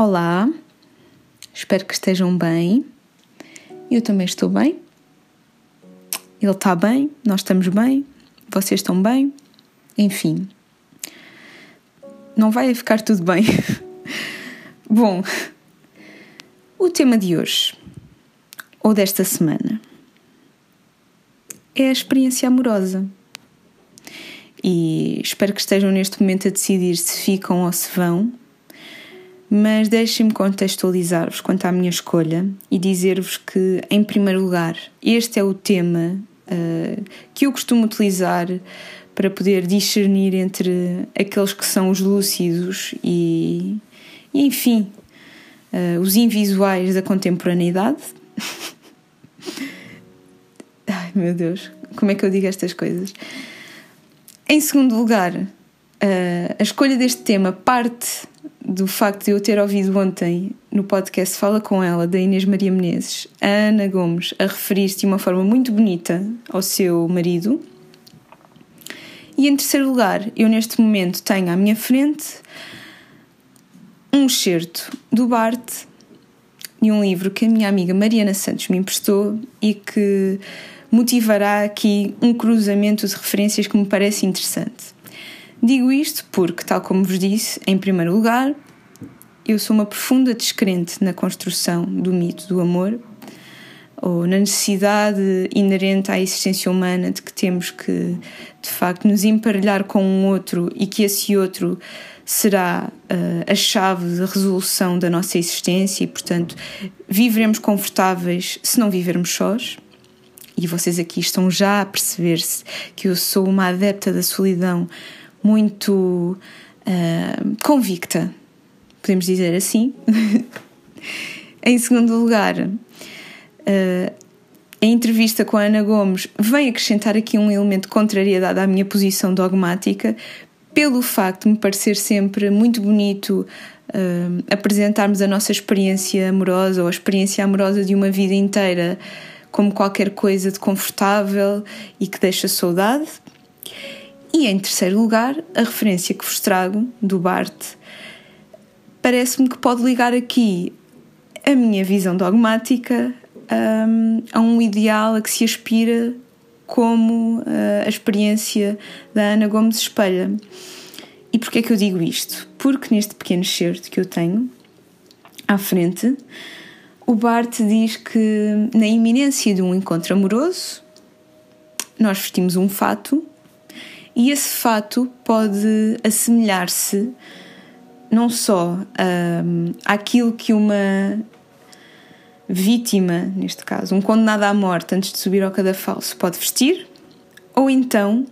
Olá, espero que estejam bem. Eu também estou bem. Ele está bem, nós estamos bem, vocês estão bem. Enfim, não vai ficar tudo bem. Bom, o tema de hoje, ou desta semana, é a experiência amorosa. E espero que estejam neste momento a decidir se ficam ou se vão mas deixem-me contextualizar-vos quanto à minha escolha e dizer-vos que, em primeiro lugar, este é o tema uh, que eu costumo utilizar para poder discernir entre aqueles que são os lúcidos e, e enfim, uh, os invisuais da contemporaneidade. Ai meu Deus, como é que eu digo estas coisas? Em segundo lugar, uh, a escolha deste tema parte do facto de eu ter ouvido ontem no podcast Fala com ela, da Inês Maria Menezes, a Ana Gomes a referir-se de uma forma muito bonita ao seu marido. E em terceiro lugar, eu neste momento tenho à minha frente um excerto do Bart e um livro que a minha amiga Mariana Santos me emprestou e que motivará aqui um cruzamento de referências que me parece interessante. Digo isto porque, tal como vos disse, em primeiro lugar, eu sou uma profunda descrente na construção do mito do amor ou na necessidade inerente à existência humana de que temos que, de facto, nos emparelhar com um outro e que esse outro será uh, a chave de resolução da nossa existência e, portanto, viveremos confortáveis se não vivermos sós. E vocês aqui estão já a perceber-se que eu sou uma adepta da solidão muito uh, convicta, podemos dizer assim. em segundo lugar, a entrevista com a Ana Gomes vem acrescentar aqui um elemento de contrariedade à minha posição dogmática, pelo facto de me parecer sempre muito bonito uh, apresentarmos a nossa experiência amorosa ou a experiência amorosa de uma vida inteira como qualquer coisa de confortável e que deixa saudade. E em terceiro lugar, a referência que vos trago do Bart parece-me que pode ligar aqui a minha visão dogmática um, a um ideal a que se aspira como uh, a experiência da Ana Gomes espelha. E porquê é que eu digo isto? Porque neste pequeno certo que eu tenho à frente, o Bart diz que na iminência de um encontro amoroso, nós vestimos um fato e esse fato pode assemelhar-se não só um, àquilo que uma vítima, neste caso, um condenado à morte antes de subir ao cadafalso, pode vestir, ou então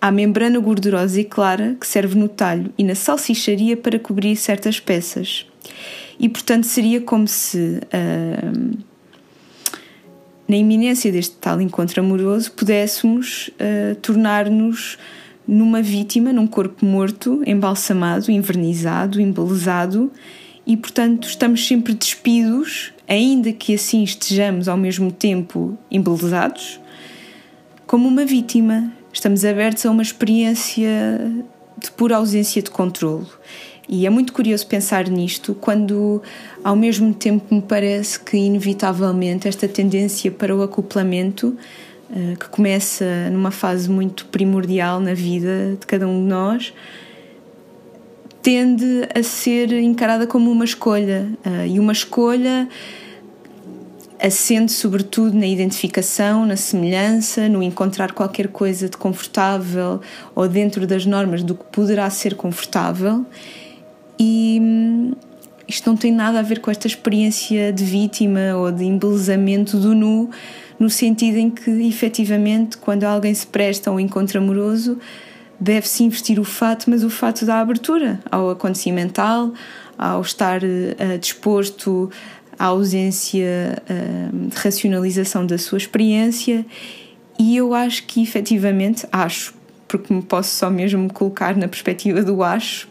à membrana gordurosa e clara que serve no talho e na salsicharia para cobrir certas peças. E portanto seria como se, uh, na iminência deste tal encontro amoroso, pudéssemos uh, tornar-nos numa vítima, num corpo morto, embalsamado, envernizado, embelezado, e portanto estamos sempre despidos, ainda que assim estejamos ao mesmo tempo embelezados, como uma vítima. Estamos abertos a uma experiência de pura ausência de controlo. E é muito curioso pensar nisto quando, ao mesmo tempo, me parece que, inevitavelmente, esta tendência para o acoplamento que começa numa fase muito primordial na vida de cada um de nós, tende a ser encarada como uma escolha. Uh, e uma escolha assente sobretudo na identificação, na semelhança, no encontrar qualquer coisa de confortável ou dentro das normas do que poderá ser confortável. E hum, isto não tem nada a ver com esta experiência de vítima ou de embelezamento do nu no sentido em que, efetivamente, quando alguém se presta a um encontro amoroso, deve-se investir o fato, mas o fato da abertura ao acontecimento ao estar uh, disposto à ausência uh, de racionalização da sua experiência. E eu acho que, efetivamente, acho, porque me posso só mesmo colocar na perspectiva do acho,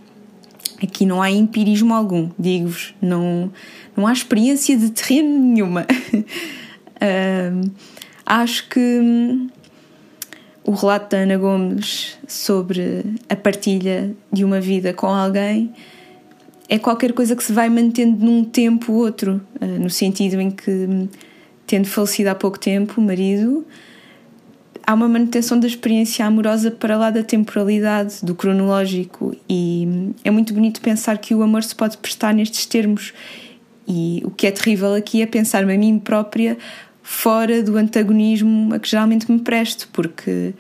aqui não há empirismo algum, digo-vos, não, não há experiência de terreno nenhuma. Acho que hum, o relato da Ana Gomes sobre a partilha de uma vida com alguém é qualquer coisa que se vai mantendo num tempo ou outro, uh, no sentido em que, tendo falecido há pouco tempo o marido, há uma manutenção da experiência amorosa para lá da temporalidade, do cronológico, e é muito bonito pensar que o amor se pode prestar nestes termos. E o que é terrível aqui é pensar-me a mim própria fora do antagonismo a que geralmente me presto, porque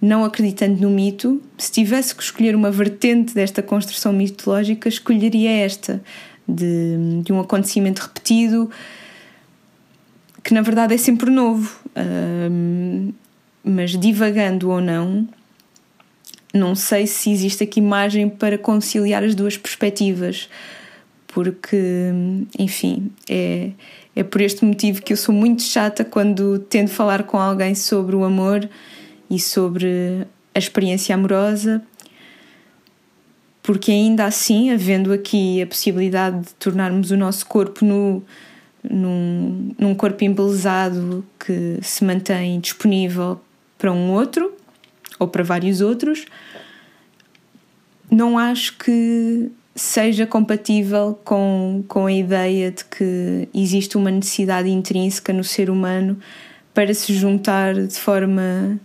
não acreditando no mito, se tivesse que escolher uma vertente desta construção mitológica, escolheria esta, de, de um acontecimento repetido que na verdade é sempre novo, um, mas divagando ou não, não sei se existe aqui margem para conciliar as duas perspectivas, porque, enfim, é, é por este motivo que eu sou muito chata quando tento falar com alguém sobre o amor e sobre a experiência amorosa, porque ainda assim, havendo aqui a possibilidade de tornarmos o nosso corpo nu num, num corpo embelezado que se mantém disponível para um outro ou para vários outros, não acho que seja compatível com, com a ideia de que existe uma necessidade intrínseca no ser humano para se juntar de forma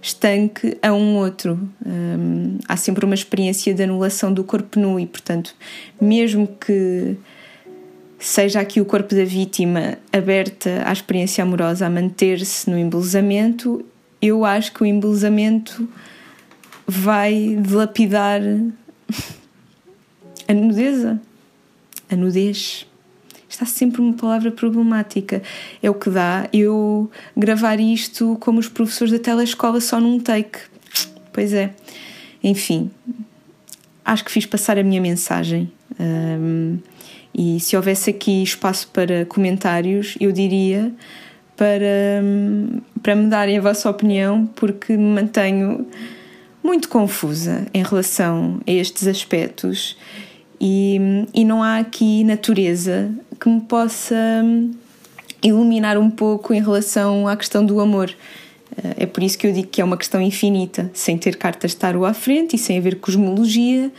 estanque a um outro. Um, há sempre uma experiência de anulação do corpo nu e, portanto, mesmo que seja aqui o corpo da vítima aberta à experiência amorosa a manter-se no embelezamento, eu acho que o embelezamento vai dilapidar a nudeza, a nudez está sempre uma palavra problemática. É o que dá eu gravar isto como os professores da telescola só num take. Pois é. Enfim, acho que fiz passar a minha mensagem. Um, e se houvesse aqui espaço para comentários, eu diria para, para me darem a vossa opinião, porque me mantenho muito confusa em relação a estes aspectos e, e não há aqui natureza que me possa hum, iluminar um pouco em relação à questão do amor. Eh, é por isso que eu digo que é uma questão infinita, sem ter cartas tarot à frente e sem haver cosmologia,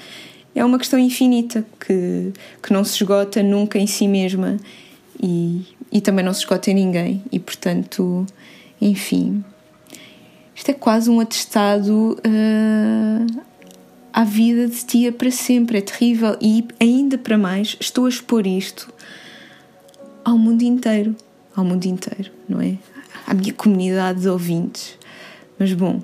é uma questão infinita que, que não se esgota nunca em si mesma e, e também não se esgota em ninguém. E portanto, enfim, isto é quase um atestado uh, à vida de tia para sempre. É terrível e ainda para mais estou a expor isto ao mundo inteiro, ao mundo inteiro, não é? À minha comunidade de ouvintes. Mas bom,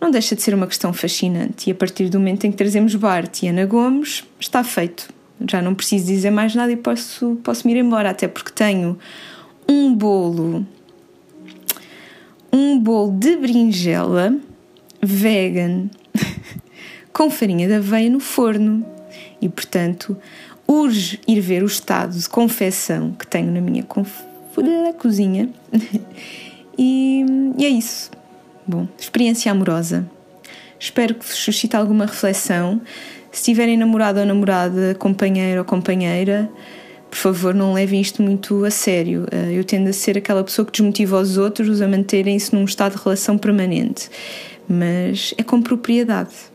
não deixa de ser uma questão fascinante e a partir do momento em que trazemos Bart e Ana Gomes, está feito. Já não preciso dizer mais nada e posso, posso me ir embora, até porque tenho um bolo, um bolo de berinjela vegan com farinha de aveia no forno e, portanto, urge ir ver o estado de confecção que tenho na minha cozinha. e, e é isso. Bom, experiência amorosa. Espero que vos suscite alguma reflexão. Se tiverem namorado ou namorada, companheiro ou companheira, por favor, não levem isto muito a sério. Eh, eu tendo a ser aquela pessoa que desmotiva os outros a manterem-se num estado de relação permanente. Mas é com propriedade.